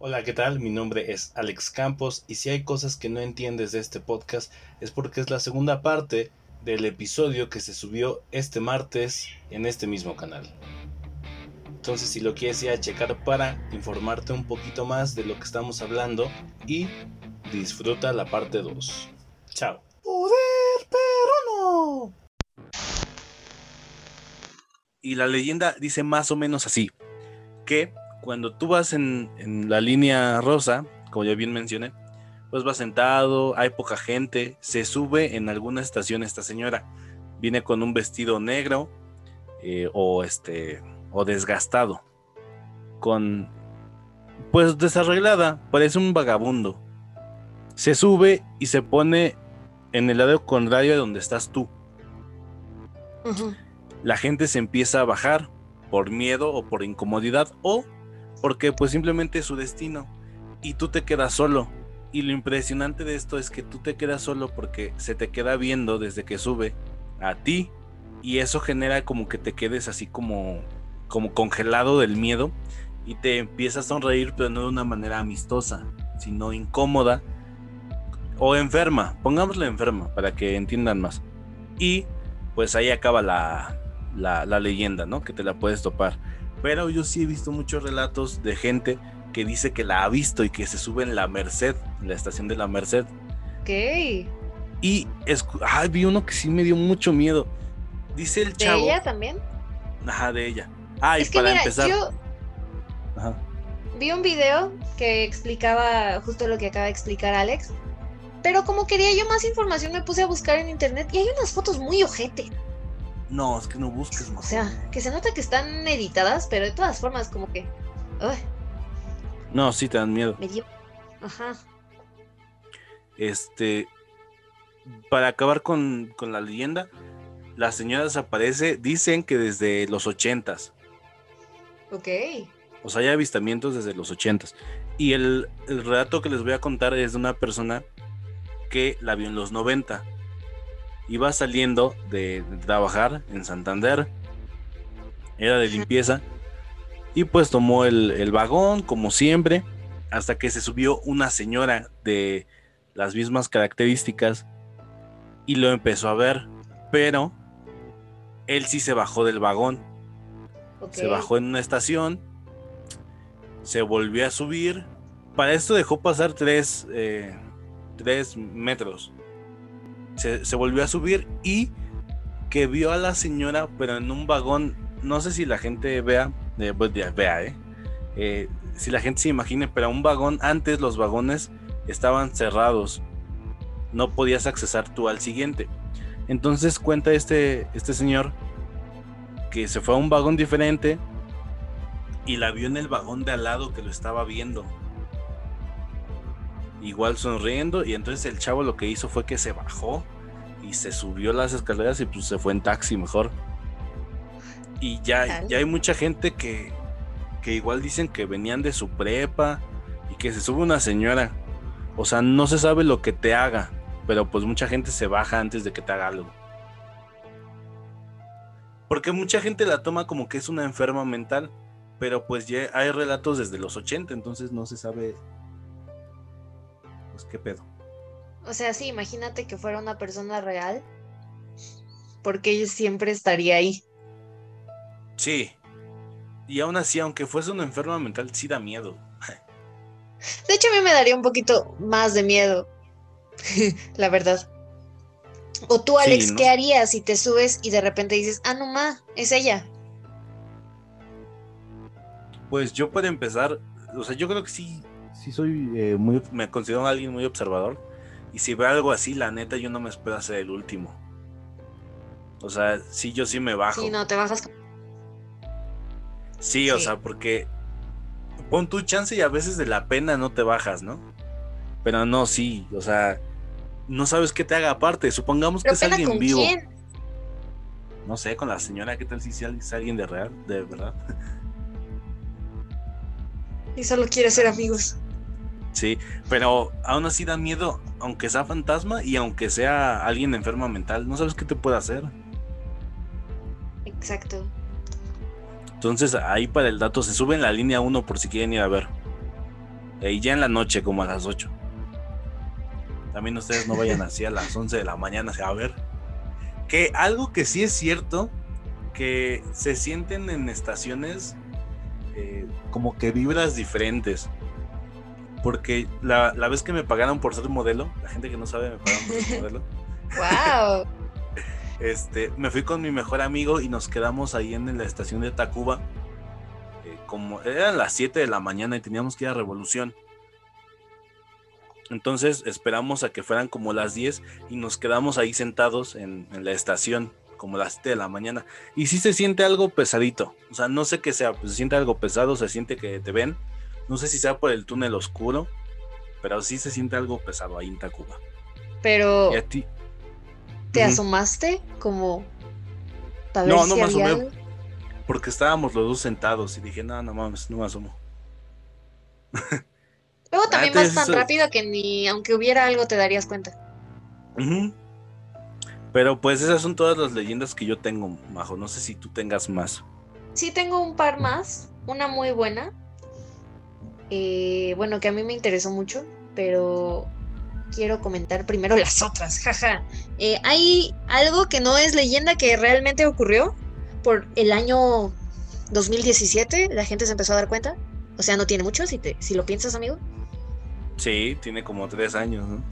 Hola, ¿qué tal? Mi nombre es Alex Campos y si hay cosas que no entiendes de este podcast es porque es la segunda parte del episodio que se subió este martes en este mismo canal. Entonces si lo quieres ir a checar para informarte un poquito más de lo que estamos hablando y disfruta la parte 2. Chao. Poder, pero no. Y la leyenda dice más o menos así, que cuando tú vas en, la línea rosa, como ya bien mencioné, pues va sentado, hay poca gente, se sube en alguna estación esta señora, viene con un vestido negro eh, o este o desgastado, con pues desarreglada, parece un vagabundo. Se sube y se pone en el lado contrario de donde estás tú. La gente se empieza a bajar por miedo o por incomodidad o porque pues simplemente es su destino y tú te quedas solo. Y lo impresionante de esto es que tú te quedas solo porque se te queda viendo desde que sube a ti y eso genera como que te quedes así como como congelado del miedo y te empiezas a sonreír pero no de una manera amistosa, sino incómoda o enferma, pongámosle enferma para que entiendan más. Y pues ahí acaba la, la, la leyenda, ¿no? Que te la puedes topar. Pero yo sí he visto muchos relatos de gente que dice que la ha visto y que se sube en la Merced, en la estación de la Merced. Ok. Y vi uno que sí me dio mucho miedo. Dice el chavo. ¿De ella también? Ajá, de ella. Ah, y para empezar. Yo Ajá. Vi un video que explicaba justo lo que acaba de explicar Alex. Pero como quería yo más información, me puse a buscar en internet y hay unas fotos muy ojete. No, es que no busques más. O sea, que se nota que están editadas, pero de todas formas, como que. No, sí te dan miedo. Me dio. Ajá. Este. Para acabar con, la leyenda, la señora desaparece, dicen que desde los ochentas. Ok. O sea, hay avistamientos desde los ochentas. Y el, el relato que les voy a contar es de una persona que la vio en los 90 iba saliendo de, trabajar en Santander, era de limpieza, y pues tomó el, vagón, como siempre, hasta que se subió una señora de las mismas características y lo empezó a ver, pero él sí se bajó del vagón. Se bajó en una estación, se volvió a subir. Para esto dejó pasar tres, eh, tres metros se, volvió a subir y que vio a la señora, pero en un vagón, no sé si la gente vea, eh, pues vea, eh, eh, si la gente se imagine, pero un vagón, antes los vagones estaban cerrados, no podías accesar tú al siguiente. Entonces cuenta este, este señor que se fue a un vagón diferente y la vio en el vagón de al lado que lo estaba viendo igual sonriendo y entonces el chavo lo que hizo fue que se bajó y se subió las escaleras y pues se fue en taxi mejor. Y ya, ya hay mucha gente que, que igual dicen que venían de su prepa y que se sube una señora. O sea, no se sabe lo que te haga, pero pues mucha gente se baja antes de que te haga algo. Porque mucha gente la toma como que es una enferma mental, pero pues ya hay relatos desde los 80, entonces no se sabe pues, qué pedo. O sea, sí, imagínate que fuera una persona real, porque ella siempre estaría ahí. Sí. Y aún así, aunque fuese una enferma mental, sí da miedo. De hecho, a mí me daría un poquito más de miedo, la verdad. O tú, Alex, ¿qué harías si te subes y de repente dices, ah, no, ma, es ella? Pues yo puedo empezar, o sea, yo creo que sí, sí soy eh, muy, me considero alguien muy observador. Y si veo algo así, la neta, yo no me espero hacer el último. O sea, sí, yo sí me bajo. Sí, no, te bajas. Sí, o sea, porque pon tu chance y a veces de la pena no te bajas, ¿no? Pero no, sí, o sea, no sabes qué te haga aparte. Supongamos que es alguien con vivo. Quién? No sé, con la señora, ¿qué tal si es alguien de real, de verdad? Y solo quiere ser amigos. Sí, pero aún así da miedo, aunque sea fantasma y aunque sea alguien enferma mental, no sabes qué te puede hacer. Exacto. Entonces ahí para el dato se sube en la línea 1 por si quieren ir a ver. y ya en la noche, como a las 8. También ustedes no vayan así a las 11 de la mañana a ver. Que algo que sí es cierto, que se sienten en estaciones eh, como que vibras diferentes. Porque la, la, vez que me pagaron por ser modelo, la gente que no sabe me pagaron por ser modelo. ¡Wow! este, me fui con mi mejor amigo y nos quedamos ahí en la estación de Tacuba. Eh, como eran las 7 de la mañana y teníamos que ir a Revolución. Entonces esperamos a que fueran como las 10 y nos quedamos ahí sentados en, la estación como las 7 de la mañana. Y sí se siente algo pesadito. O sea, no sé qué sea, pues se siente algo pesado, se siente que te ven. No sé si sea por el túnel oscuro, pero sí se siente algo pesado ahí en Tacuba. Pero... ¿Y a ti? ¿Te asomaste como para no, no me asomé porque estábamos los dos sentados y dije, no, no mames, no me asomo. Luego ah, también vas tan rápido que ni aunque hubiera algo te darías cuenta. Pero pues esas son todas las leyendas que yo tengo, Majo. No sé si tú tengas más. Sí, tengo un par más. Una muy buena. Eh, bueno, que a mí me interesó mucho, pero quiero comentar primero las otras. Jaja. Eh, hay algo que no es leyenda que realmente ocurrió por el año 2017. La gente se empezó a dar cuenta. O sea, no tiene mucho, si, te, si lo piensas, amigo. Sí, tiene como tres años, ¿no?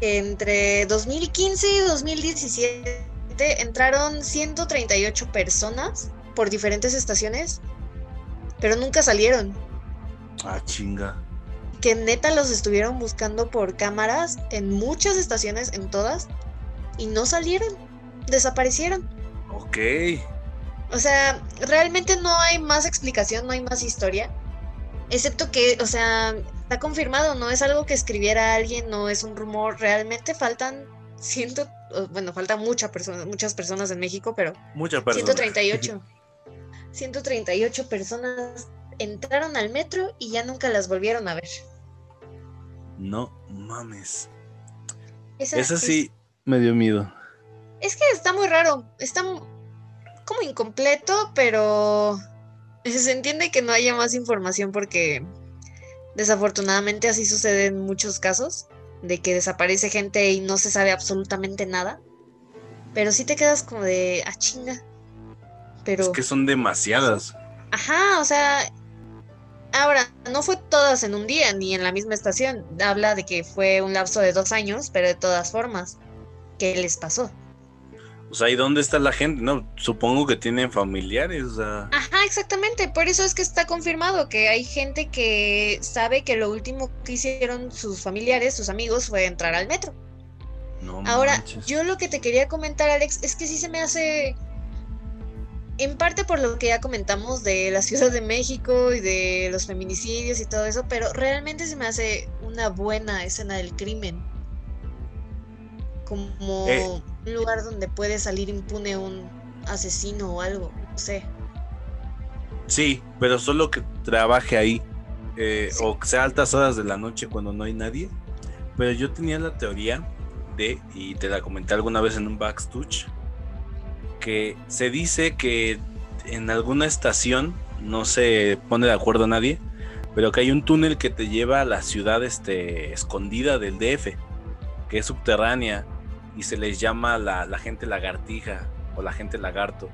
Entre 2015 y 2017 entraron 138 personas por diferentes estaciones, pero nunca salieron. Ah, chinga. Que neta los estuvieron buscando por cámaras en muchas estaciones, en todas, y no salieron. Desaparecieron. Ok. O sea, realmente no hay más explicación, no hay más historia. Excepto que, o sea, está confirmado, no es algo que escribiera alguien, no es un rumor, realmente faltan ciento, bueno, faltan muchas personas, muchas personas en México, pero muchas personas. 138. 138 personas entraron al metro y ya nunca las volvieron a ver. No mames. Esa, sí me dio miedo. Es que está muy raro, está como incompleto, pero se entiende que no haya más información porque desafortunadamente así sucede en muchos casos, de que desaparece gente y no se sabe absolutamente nada. Pero sí te quedas como de, ah, chinga. Pero... Es que son demasiadas. Ajá, o sea... Ahora, no fue todas en un día, ni en la misma estación. Habla de que fue un lapso de dos años, pero de todas formas, ¿qué les pasó? O sea, ¿y dónde está la gente? No, supongo que tienen familiares. O Ajá, exactamente. Por eso es que está confirmado que hay gente que sabe que lo último que hicieron sus familiares, sus amigos, fue entrar al metro. No Ahora, yo lo que te quería comentar, Alex, es que sí se me hace. En parte por lo que ya comentamos de la Ciudad de México y de los feminicidios y todo eso, pero realmente se me hace una buena escena del crimen. Como. Eh, un lugar donde puede salir impune un asesino o algo, no sé. Sí, pero solo que trabaje ahí. Eh, o que sea altas horas de la noche cuando no hay nadie. Pero yo tenía la teoría de, y te la comenté alguna vez en un backstage, que se dice que en alguna estación, no se pone de acuerdo nadie, pero que hay un túnel que te lleva a la ciudad este, escondida del DF, que es subterránea y se les llama la, gente lagartija o la gente lagarto.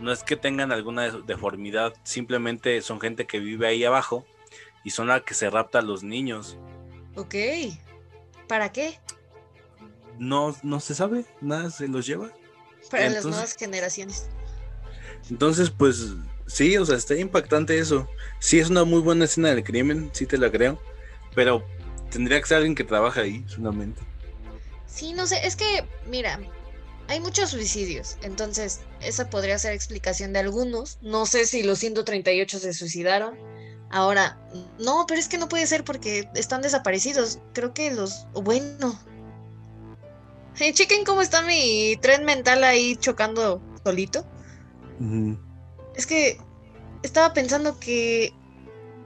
No es que tengan alguna deformidad, simplemente son gente que vive ahí abajo y son la que se rapta a los niños. Ok. ¿Para qué? No, no se sabe, nada se los lleva. Para las nuevas generaciones. Entonces, pues sí, o sea, está impactante eso. Sí, es una muy buena escena del crimen, sí te la creo, pero tendría que ser alguien que trabaja ahí, solamente. Sí, no sé, es que, mira, hay muchos suicidios, entonces esa podría ser explicación de algunos. No sé si los 138 se suicidaron. Ahora, no, pero es que no puede ser porque están desaparecidos. Creo que los, bueno. Hey, chequen cómo está mi tren mental ahí chocando solito. Es que estaba pensando que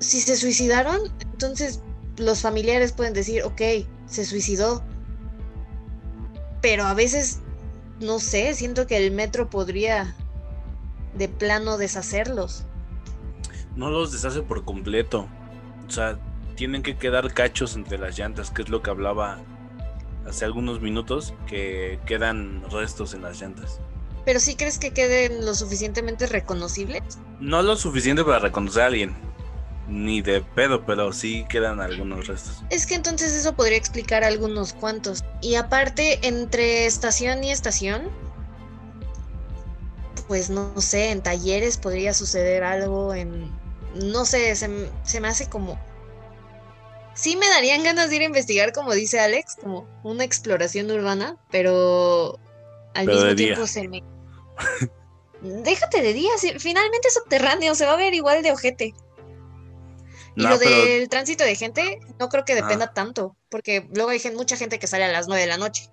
si se suicidaron, entonces los familiares pueden decir, ok, se suicidó, pero a veces, no sé, siento que el metro podría de plano deshacerlos. No los deshace por completo. O sea, tienen que quedar cachos entre las llantas, que es lo que hablaba hace algunos minutos, que quedan restos en las llantas. ¿Pero sí crees que queden lo suficientemente reconocibles? No lo suficiente para reconocer a alguien, ni de pedo, pero sí quedan algunos restos. Es que entonces eso podría explicar algunos cuantos. Y aparte, entre estación y estación, pues no, sé, en talleres podría suceder algo, en... No sé, se, se me hace como... Sí me darían ganas de ir a investigar, como dice Alex, como una exploración urbana, pero al mismo tiempo se me... Déjate de día, finalmente subterráneo, se va a ver igual de ojete. Y lo del tránsito de gente, no creo que dependa tanto, porque luego hay mucha gente que sale a las 9 de la noche.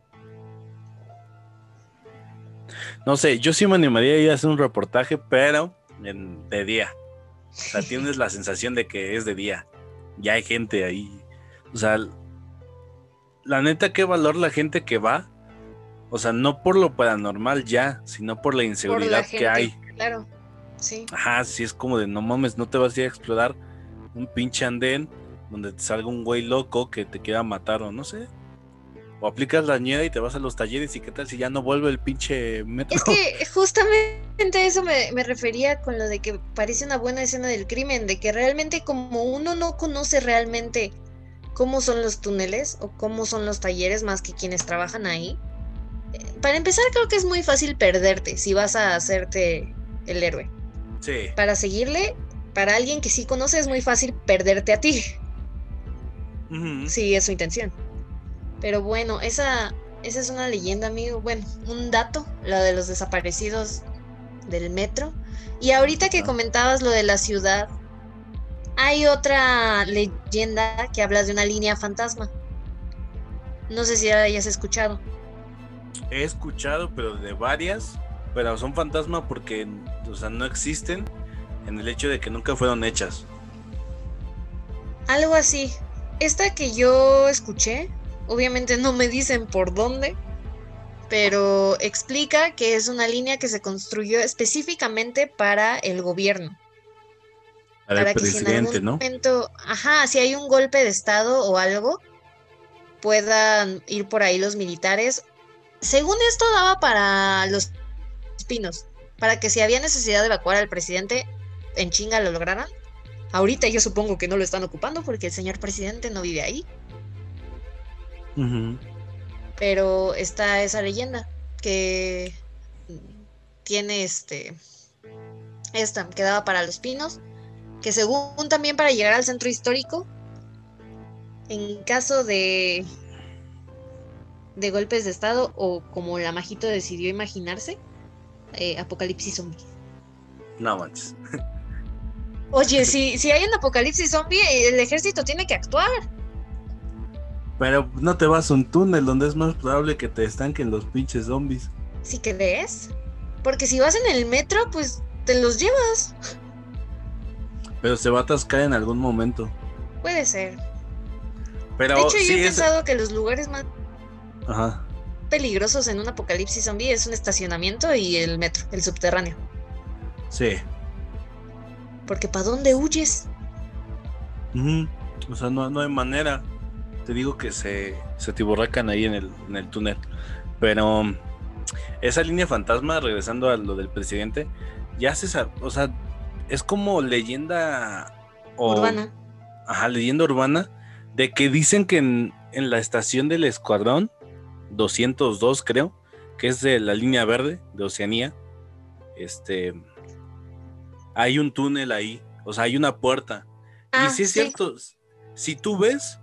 No sé, yo sí me animaría a ir a hacer un reportaje, pero de día. O sea, tienes la sensación de que es de día. Ya hay gente ahí. O sea, la neta, qué valor la gente que va. O sea, no por lo paranormal ya, sino por la inseguridad que hay. Claro, sí. Ajá, sí, es como de no mames, no te vas a ir a explorar un pinche andén donde te salga un güey loco que te quiera matar o no sé. O aplicas la nieve y te vas a los talleres y qué tal si ya no vuelve el pinche metro. Es que justamente eso me, me, refería con lo de que parece una buena escena del crimen, de que realmente como uno no conoce realmente cómo son los túneles o cómo son los talleres más que quienes trabajan ahí. Eh, para empezar creo que es muy fácil perderte si vas a hacerte el héroe. Sí. Para seguirle para alguien que sí conoce es muy fácil perderte a ti. Sí, es su intención. Pero bueno, esa, esa es una leyenda, amigo. Bueno, un dato, lo de los desaparecidos del metro. Y ahorita que comentabas lo de la ciudad, hay otra leyenda que habla de una línea fantasma. No sé si ya hayas escuchado. He escuchado, pero de varias, pero son fantasma porque, o sea, no existen en el hecho de que nunca fueron hechas. Algo así. Esta que yo escuché, obviamente no me dicen por dónde, pero explica que es una línea que se construyó específicamente para el gobierno. Para, que si en algún momento, ajá, si hay un golpe de estado o algo, puedan ir por ahí los militares. Según esto daba para los pinos, para que si había necesidad de evacuar al presidente, en chinga lo lograran. Ahorita yo supongo que no lo están ocupando porque el señor presidente no vive ahí. Pero está esa leyenda que tiene este esta que daba para los pinos, que según también para llegar al centro histórico, en caso de de golpes de estado o como la Majito decidió imaginarse, eh, apocalipsis zombie. No manches. Oye, si, si hay un apocalipsis zombie, el ejército tiene que actuar. Pero no te vas a un túnel donde es más probable que te estanquen los pinches zombies. ¿Sí crees? Porque si vas en el metro, pues te los llevas. Pero se va a atascar en algún momento. Puede ser. Pero de hecho, yo he pensado que los lugares más Ajá. peligrosos en un apocalipsis zombie es un estacionamiento y el metro, el subterráneo. Sí. Porque ¿para dónde huyes? O sea, no, hay manera. Te digo que se, se tiborracan ahí en el, en el túnel. Pero esa línea fantasma, regresando a lo del presidente, ya se sabe, o sea, es como leyenda urbana. Ajá, leyenda urbana, de que dicen que en, en, la estación del escuadrón 202, creo, que es de la línea verde de Oceanía, este, hay un túnel ahí, o sea, hay una puerta. y ah, sí es cierto, si tú ves...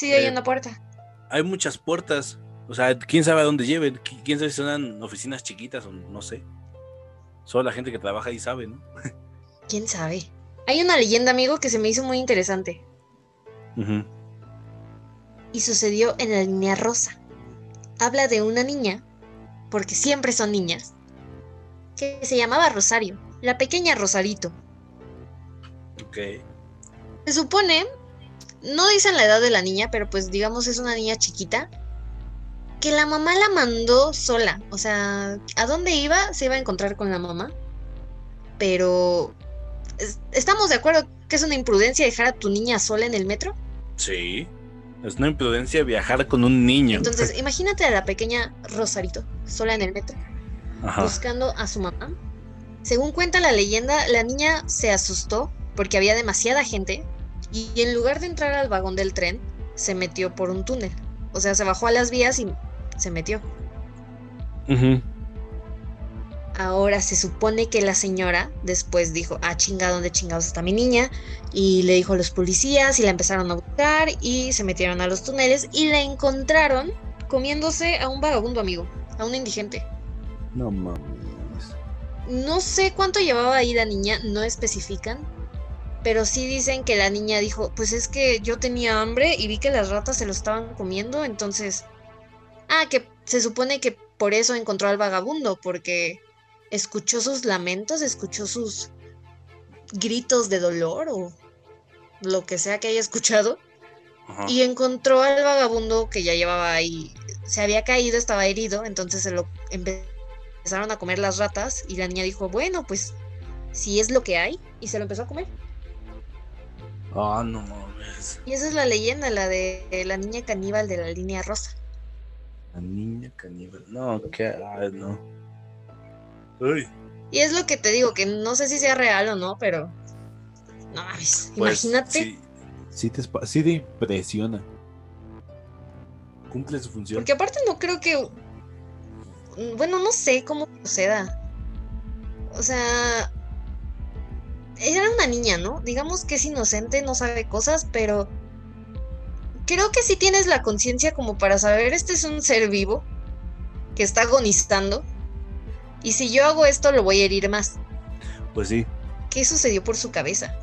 Sí, hay eh, una puerta. Hay muchas puertas, o sea, quién sabe a dónde lleven, quién sabe si son oficinas chiquitas o no sé. Solo la gente que trabaja ahí sabe, ¿no? ¿Quién sabe? Hay una leyenda, amigo, que se me hizo muy interesante. Y sucedió en la línea rosa. Habla de una niña, porque siempre son niñas, que se llamaba Rosario la pequeña Rosarito. Ok. Se supone, no dicen la edad de la niña, pero pues digamos es una niña chiquita, que la mamá la mandó sola. O sea, ¿a dónde iba? Se iba a encontrar con la mamá. Pero, ¿estamos de acuerdo que es una imprudencia dejar a tu niña sola en el metro? Sí. Es una imprudencia viajar con un niño. Entonces, imagínate a la pequeña Rosarito, sola en el metro, Ajá. buscando a su mamá. Según cuenta la leyenda, la niña se asustó porque había demasiada gente y en lugar de entrar al vagón del tren, se metió por un túnel. O sea, se bajó a las vías y se metió. Ahora se supone que la señora después dijo, ah, chinga, ¿dónde chingados está mi niña? Y le dijo a los policías y la empezaron a buscar y se metieron a los túneles y la encontraron comiéndose a un vagabundo amigo, a un indigente. No mames. No sé cuánto llevaba ahí la niña, no especifican, pero sí dicen que la niña dijo, pues es que yo tenía hambre y vi que las ratas se lo estaban comiendo, entonces... Ah, que se supone que por eso encontró al vagabundo, porque escuchó sus lamentos, escuchó sus gritos de dolor o lo que sea que haya escuchado Ajá. y encontró al vagabundo que ya llevaba ahí, se había caído, estaba herido, entonces se lo empe- empezaron a comer las ratas y la niña dijo, bueno, pues si es lo que hay y se lo empezó a comer. Ah, no mames. Y esa es la leyenda, la de la niña caníbal de la línea rosa. La niña caníbal. No, qué. Ay, no. Uy. Y es lo que te digo, que no sé si sea real o no, pero no mames, Pues, imagínate. Sí, Sí te, sí te impresiona. cumple su función. Porque aparte no creo que. Bueno, no sé cómo proceda. O sea. Era una niña, ¿no? Digamos que es inocente, no sabe cosas, pero. Creo que sí tienes la conciencia como para saber, este es un ser vivo que está agonizando. Y si yo hago esto, lo voy a herir más. Pues sí. ¿Qué sucedió por su cabeza?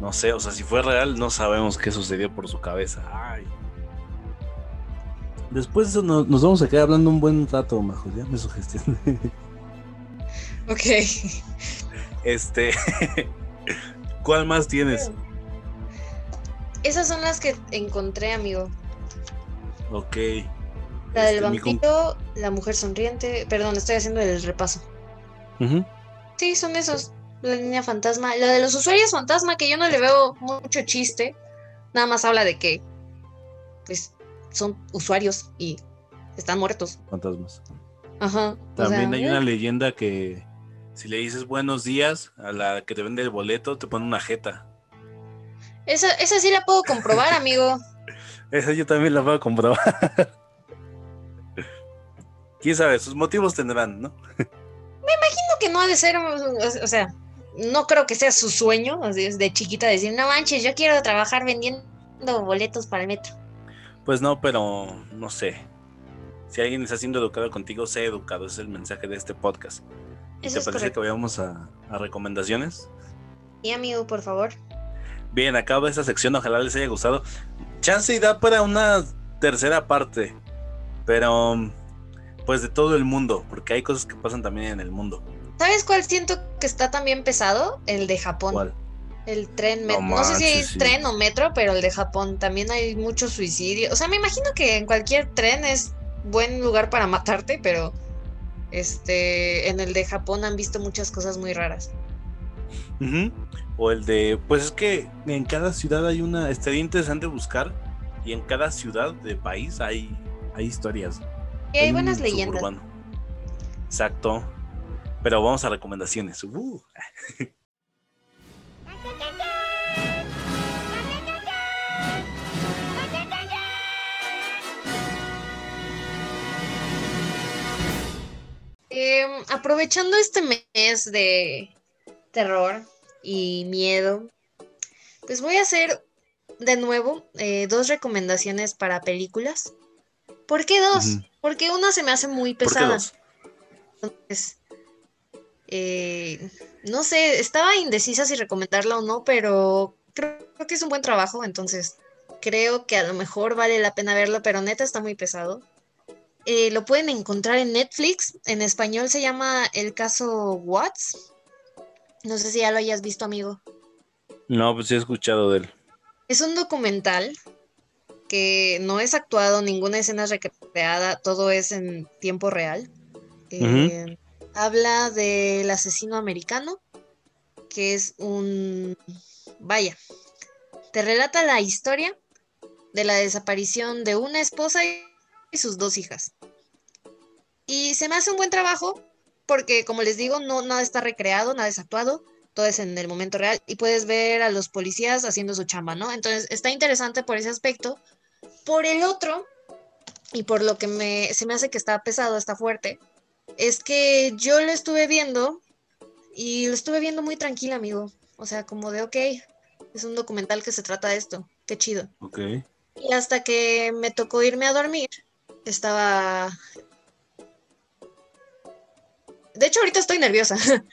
No sé, o sea, si fue real, no sabemos qué sucedió por su cabeza. Ay. Después de eso no- nos vamos a quedar hablando un buen rato, Majo. Ya me sugestioné. Ok. Este. ¿Cuál más tienes? Esas son las que encontré, amigo. Ok. La del Este, vampiro, la mujer sonriente. Perdón, estoy haciendo el repaso. Sí, son esos. La línea fantasma. La de los usuarios fantasma, que yo no le veo mucho chiste. Nada más habla de que, pues, son usuarios y están muertos. Fantasmas. Ajá. o También sea, hay una eh, leyenda que si le dices buenos días a la que te vende el boleto, te pone una jeta. Esa, esa sí la puedo comprobar, amigo. Esa yo también la a comprobar. Quién sabe, sus motivos tendrán, ¿no? Creo que no ha de ser, o sea, no creo que sea su sueño, de chiquita decir, no manches, yo quiero trabajar vendiendo boletos para el metro. Pues no, pero no sé. Si alguien está siendo educado contigo, sé educado. Ese es el mensaje de este podcast. ¿Y te parece correcto. que vayamos a, a recomendaciones? Y amigo, por favor. Bien, acaba esta sección. Ojalá les haya gustado. Chance y da para una tercera parte. Pero, pues de todo el mundo. Porque hay cosas que pasan también en el mundo. ¿Sabes cuál siento que está también pesado? El de Japón. ¿Cuál? El tren, No met- no, sé si es sí. tren o metro, pero el de Japón también hay mucho suicidio. O sea, me imagino que en cualquier tren es buen lugar para matarte, pero este en el de Japón han visto muchas cosas muy raras. O el de, pues es que en cada ciudad hay una, estaría interesante buscar y en cada ciudad de país hay, hay historias. Y hay un buenas leyendas. Exacto. Pero vamos a recomendaciones. Uh. Em, aprovechando este mes de terror y miedo, pues voy a hacer de nuevo eh, dos recomendaciones para películas. ¿Por qué dos? Porque una se me hace muy ¿Por qué pesada. Entonces, eh, no sé, estaba indecisa si recomendarla o no, pero creo, creo que es un buen trabajo, entonces creo que a lo mejor vale la pena verlo, pero neta está muy pesado. Eh, lo pueden encontrar en Netflix, en español se llama El caso Watts. No sé si ya lo hayas visto, amigo. No, pues sí he escuchado de él. Es un documental que no es actuado, ninguna escena es recreada, todo es en tiempo real. Eh, Habla del asesino americano, que es un... Vaya, Te relata la historia de la desaparición de una esposa y sus dos hijas. Y se me hace un buen trabajo porque, como les digo, no nada está recreado, nada es actuado, todo es en el momento real y puedes ver a los policías haciendo su chamba, ¿no? Entonces está interesante por ese aspecto. Por el otro, y por lo que me, se me hace que está pesado, está fuerte, es que yo lo estuve viendo y lo estuve viendo muy tranquila, amigo. O sea, como de, ok, es un documental que se trata de esto, qué chido. Ok. Y hasta que me tocó irme a dormir, estaba... De hecho, ahorita estoy nerviosa.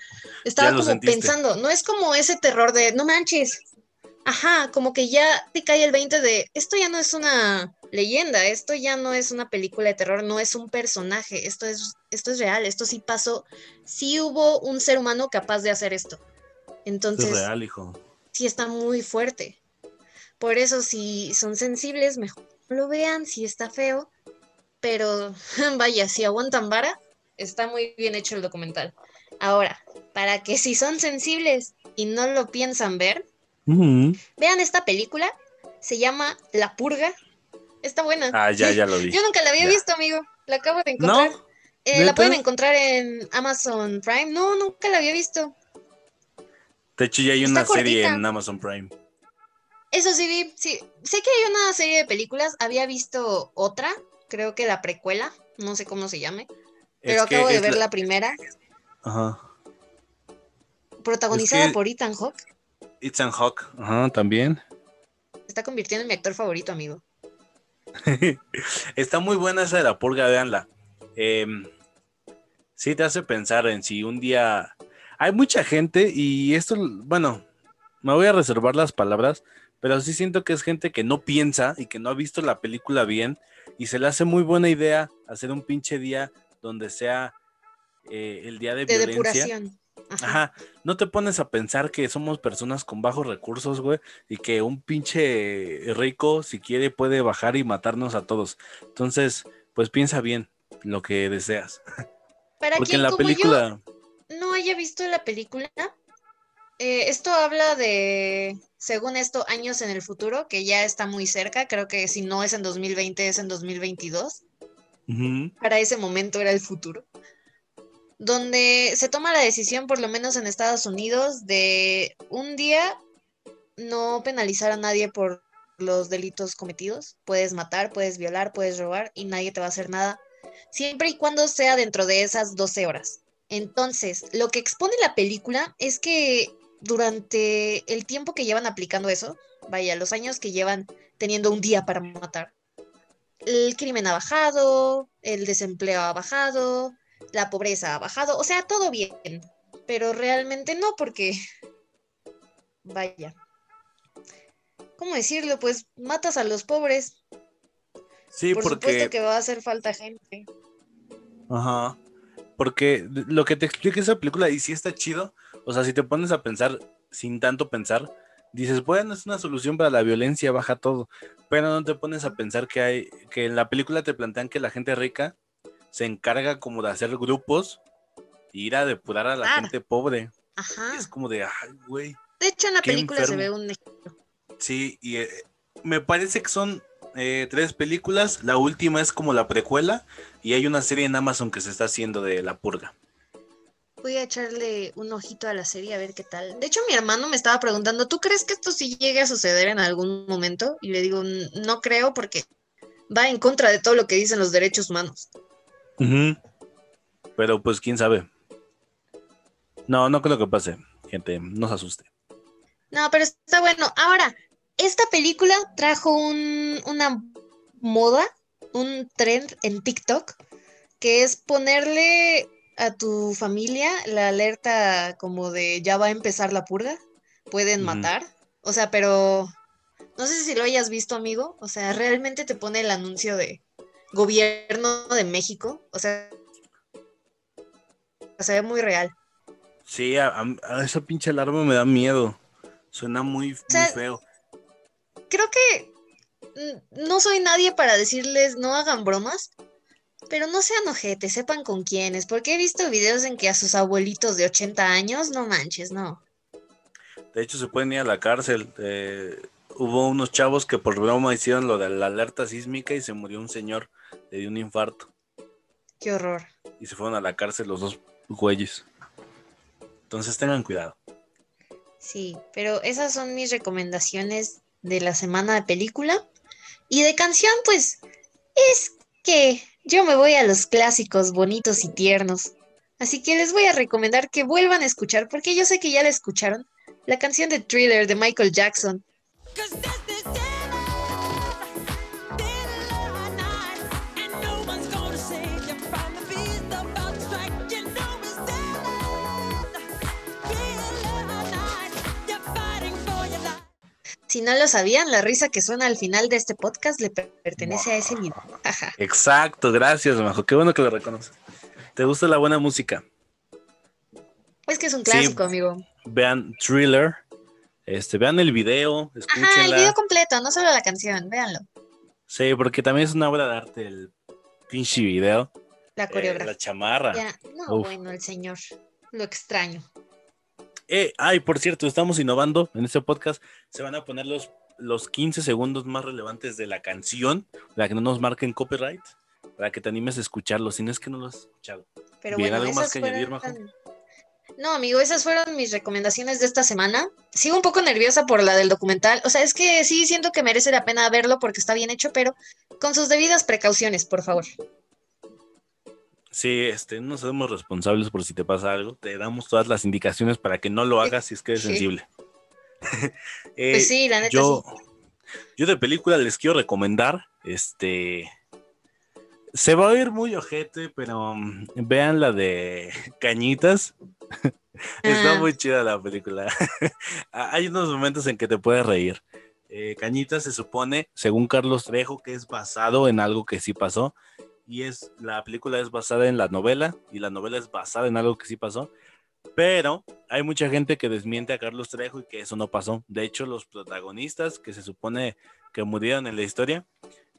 Estaba como sentiste. pensando, no es como ese terror de, no manches. Ajá, como que ya te cae el 20 de, esto ya no es una leyenda, esto ya no es una película de terror, no es un personaje, esto es, esto es real, esto sí pasó, sí hubo un ser humano capaz de hacer esto. Entonces, es real, hijo. sí está muy fuerte. Por eso, si son sensibles, mejor lo vean, si está feo. Pero vaya, si aguantan vara, está muy bien hecho el documental. Ahora, para que si son sensibles y no lo piensan ver, vean esta película. Se llama La Purga. Está buena. Ah, ya, ya lo vi. Yo nunca la había Ya. visto, amigo. La acabo de encontrar. ¿No? Eh, la pueden encontrar en Amazon Prime. No, nunca la había visto. De hecho, ya hay Está una serie en Amazon Prime. Eso sí vi, sí, sé que hay una serie de películas, había visto otra, creo que la precuela, no sé cómo se llame, pero Es acabo de ver la- la primera, Ajá. protagonizada que- por Ethan Hawke, Ethan Hawke. Ajá, también. se está convirtiendo en mi actor favorito, amigo. Está muy buena esa de la purga, véanla. Em, sí te hace pensar en si un día... Hay mucha gente y esto, bueno, me voy a reservar las palabras, pero sí siento que es gente que no piensa y que no ha visto la película bien y se le hace muy buena idea hacer un pinche día donde sea eh, el día de, De violencia. depuración. Ajá. Ajá, no te pones a pensar que somos personas con bajos recursos, güey, y que un pinche rico, si quiere, puede bajar y matarnos a todos. Entonces, pues piensa bien lo que deseas. Para Porque quien en la película, no haya visto la película, eh, esto habla de, según esto, años en el futuro, que ya está muy cerca, creo que si no es en 2020 es en 2022. ujú, para ese momento era el futuro, donde se toma la decisión, por lo menos en Estados Unidos, de un día no penalizar a nadie por los delitos cometidos. Puedes matar, puedes violar, puedes robar y nadie te va a hacer nada, siempre y cuando sea dentro de esas 12 horas. Entonces, lo que expone la película es que durante el tiempo que llevan aplicando eso, vaya, los años que llevan teniendo un día para matar, el crimen ha bajado, el desempleo ha bajado, la pobreza ha bajado, o sea, todo bien, pero realmente no porque, vaya, ¿cómo decirlo? Pues matas a los pobres, sí, por porque, supuesto que va a hacer falta gente. ajá, porque lo que te explica esa película y sí está chido, o sea, si te pones a pensar sin tanto pensar, dices, bueno, es una solución para la violencia, baja todo, pero no te pones a pensar que hay, que en la película te plantean que la gente rica se encarga como de hacer grupos e ir a depurar a la Claro. gente pobre. Ajá. Y es como de, ay, güey. De hecho, en la película se ve un ejemplo. Sí, y eh, me parece que son eh, tres películas. La última es como la precuela y hay una serie en Amazon que se está haciendo de La Purga. Voy a echarle un ojito a la serie a ver qué tal. De hecho, mi hermano me estaba preguntando, ¿tú crees que esto sí llegue a suceder en algún momento? Y le digo, "N- no creo porque va en contra de todo lo que dicen los derechos humanos. Pero pues quién sabe. No, no creo que pase, gente, no se asuste. No, pero está bueno. Ahora, esta película trajo un- una moda, un trend en TikTok, que es ponerle a tu familia la alerta como de ya va a empezar la purga, pueden matar. O sea, pero no sé si lo hayas visto, amigo. O sea, realmente te pone el anuncio de gobierno de México. O sea, se ve muy real. Sí, a, esa pinche alarma me da miedo. Suena muy, sea, feo. creo que no soy nadie para decirles no hagan bromas, pero no sean ojetes, sepan con quiénes, porque he visto videos en que a sus abuelitos de 80 años, no manches, no. De hecho, se pueden ir a la cárcel. eh, hubo unos chavos que por broma hicieron lo de la alerta sísmica y se murió un señor, le dio un infarto Qué horror. y se fueron a la cárcel los dos güeyes. Entonces tengan cuidado. Sí, pero esas son mis recomendaciones de la semana de película. Y de canción, pues, es que yo me voy a los clásicos bonitos y tiernos. Así que les voy a recomendar que vuelvan a escuchar, porque yo sé que ya la escucharon, la canción de Thriller de Michael Jackson. Si no lo sabían, la risa que suena al final de este podcast le per- pertenece a ese video. Jaja. Exacto, gracias, Majo. Qué bueno que lo reconoces. ¿Te gusta la buena música? Es que es un Sí. clásico, amigo. Vean Thriller, este, vean el video, Ajá, el escúchenla. video completo, no solo la canción, véanlo. Sí, porque también es una obra de arte el pinche video. La eh, coreografía. la chamarra. no, Uf. bueno, el señor. Lo extraño. Eh, ay, por cierto, estamos innovando en este podcast. Se van a poner los, los 15 segundos más relevantes de la canción, para que no nos marquen copyright, para que te animes a escucharlo, si no es que no lo has escuchado. Pero Bien, bueno, ¿algo más que añadir, fueron- No, amigo, esas fueron mis recomendaciones de esta semana. Sigo un poco nerviosa por la del documental. O sea, es que sí siento que merece la pena verlo porque está bien hecho, pero con sus debidas precauciones, por favor. Sí, este, no somos responsables por si te pasa algo. Te damos todas las indicaciones para que no lo hagas si es que eres Sí. sensible. Eh, Pues sí, la neta yo, sí. yo de película les quiero recomendar, este, se va a oír muy ojete, pero mm, vean la de Cañitas. Está Ah. muy chida la película. Hay unos momentos en que te puedes reír. Eh, Cañitas se supone, según Carlos Trejo, que es basado en algo que sí pasó. Y es, la película es basada en la novela y la novela es basada en algo que sí pasó. Pero hay mucha gente que desmiente a Carlos Trejo y que eso no pasó. De hecho, los protagonistas que se supone que murieron en la historia,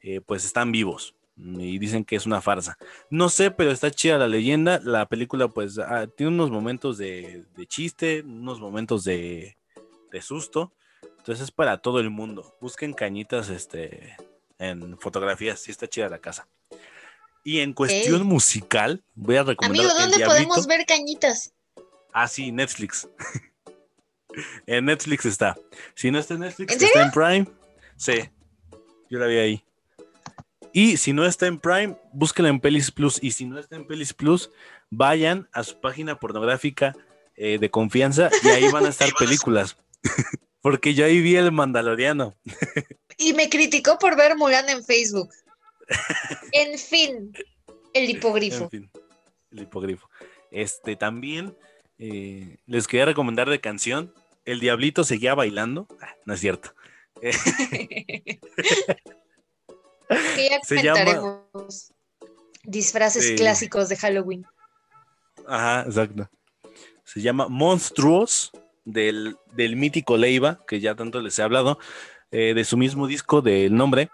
eh, pues están vivos y dicen que es una farsa. No sé, pero está chida la leyenda. La película, pues, ah, tiene unos momentos de, de chiste, unos momentos de, de susto. Entonces es para todo el mundo. Busquen cañitas este, en fotografías, sí está chida la casa. Y en cuestión musical, voy a recomendar Amigo, ¿dónde podemos ver cañitas? Ah, sí, Netflix. en Netflix está. Si no está en Netflix, ¿En está en Prime. Sí, yo la vi ahí. Y si no está en Prime, búsquela en Pelis Plus. Y si no está en Pelis Plus, vayan a su página pornográfica eh, de confianza y ahí van a estar películas. Porque yo ahí vi el Mandaloriano. Y me criticó por ver Mulan en Facebook. En fin, el hipogrifo. En fin, el hipogrifo. Este también eh, les quería recomendar de canción. El Diablito seguía bailando. Ah, no es cierto. Que ya llama- disfraces Sí. clásicos de Halloween. Ajá, exacto. Se llama Monstruos del, del mítico Leiva, que ya tanto les he hablado, eh, de su mismo disco del nombre.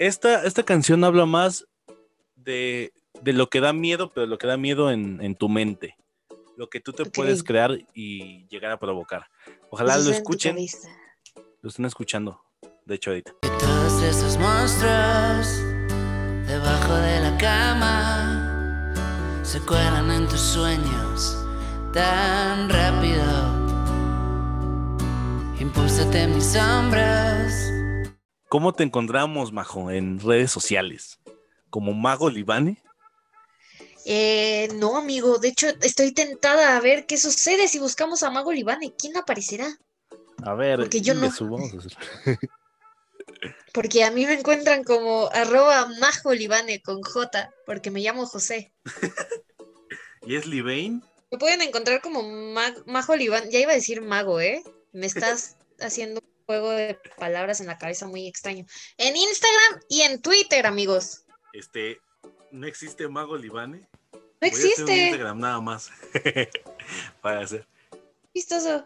Esta, esta canción habla más de, de lo que da miedo, pero lo que da miedo en, en tu mente. Lo que tú te puedes crear y llegar a provocar. Ojalá Eso lo escuchen, lo estén escuchando. De hecho, ahorita. Todos esos monstruos debajo de la cama se cuelan en tus sueños tan rápido. Impúlsate mis sombras. ¿Cómo te encontramos, Majo, en redes sociales? ¿Como Mago Libane? Eh, no, amigo, de hecho estoy tentada a ver qué sucede si buscamos a Mago Libane. ¿Quién aparecerá? A ver, Porque yo no. Porque a mí me encuentran como arroba Majo Libane con J, porque me llamo José. ¿Y es Libane? Me pueden encontrar como Ma- Majo Libane. Ya iba a decir mago, ¿eh? Me estás haciendo un juego de palabras en la cabeza muy extraño. En Instagram y en Twitter, amigos. Este, ¿no existe Mago Libane? No Voy a hacer un existe. Instagram nada más. Para hacer. Vistoso.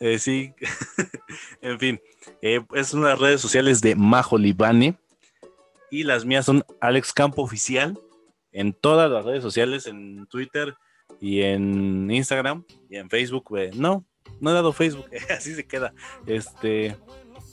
Eh, sí. en fin, eh, es unas redes sociales de Majo Libane. Y las mías son Alex Campo Oficial. En todas las redes sociales, en Twitter y en Instagram y en Facebook. eh, no, no he dado Facebook, así se queda. Este,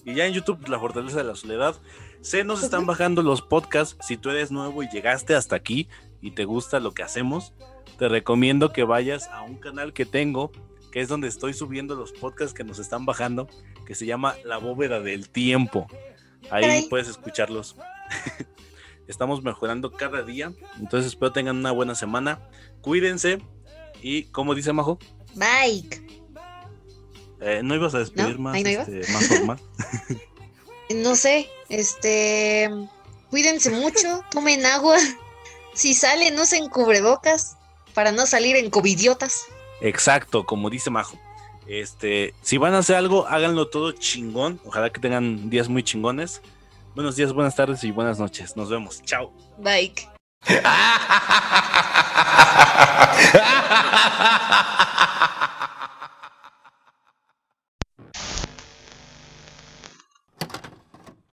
Y ya en YouTube, La Fortaleza de la Soledad. Se nos están bajando los podcasts. Si tú eres nuevo y llegaste hasta aquí y te gusta lo que hacemos, te recomiendo que vayas a un canal que tengo, que es donde estoy subiendo los podcasts que nos están bajando, que se llama La Bóveda del Tiempo. Ahí puedes escucharlos. Estamos mejorando cada día. Entonces espero tengan una buena semana. Cuídense. Y como dice Majo, Bye. Eh, no ibas a despedir ¿No? más, ¿Ahí no este, más formal. No sé, este, cuídense mucho, tomen agua. Si salen, usen cubrebocas para no salir en covidiotas. Exacto, como dice Majo. Este, si van a hacer algo, háganlo todo chingón. Ojalá que tengan días muy chingones. Buenos días, buenas tardes y buenas noches. Nos vemos. Chao. Bye.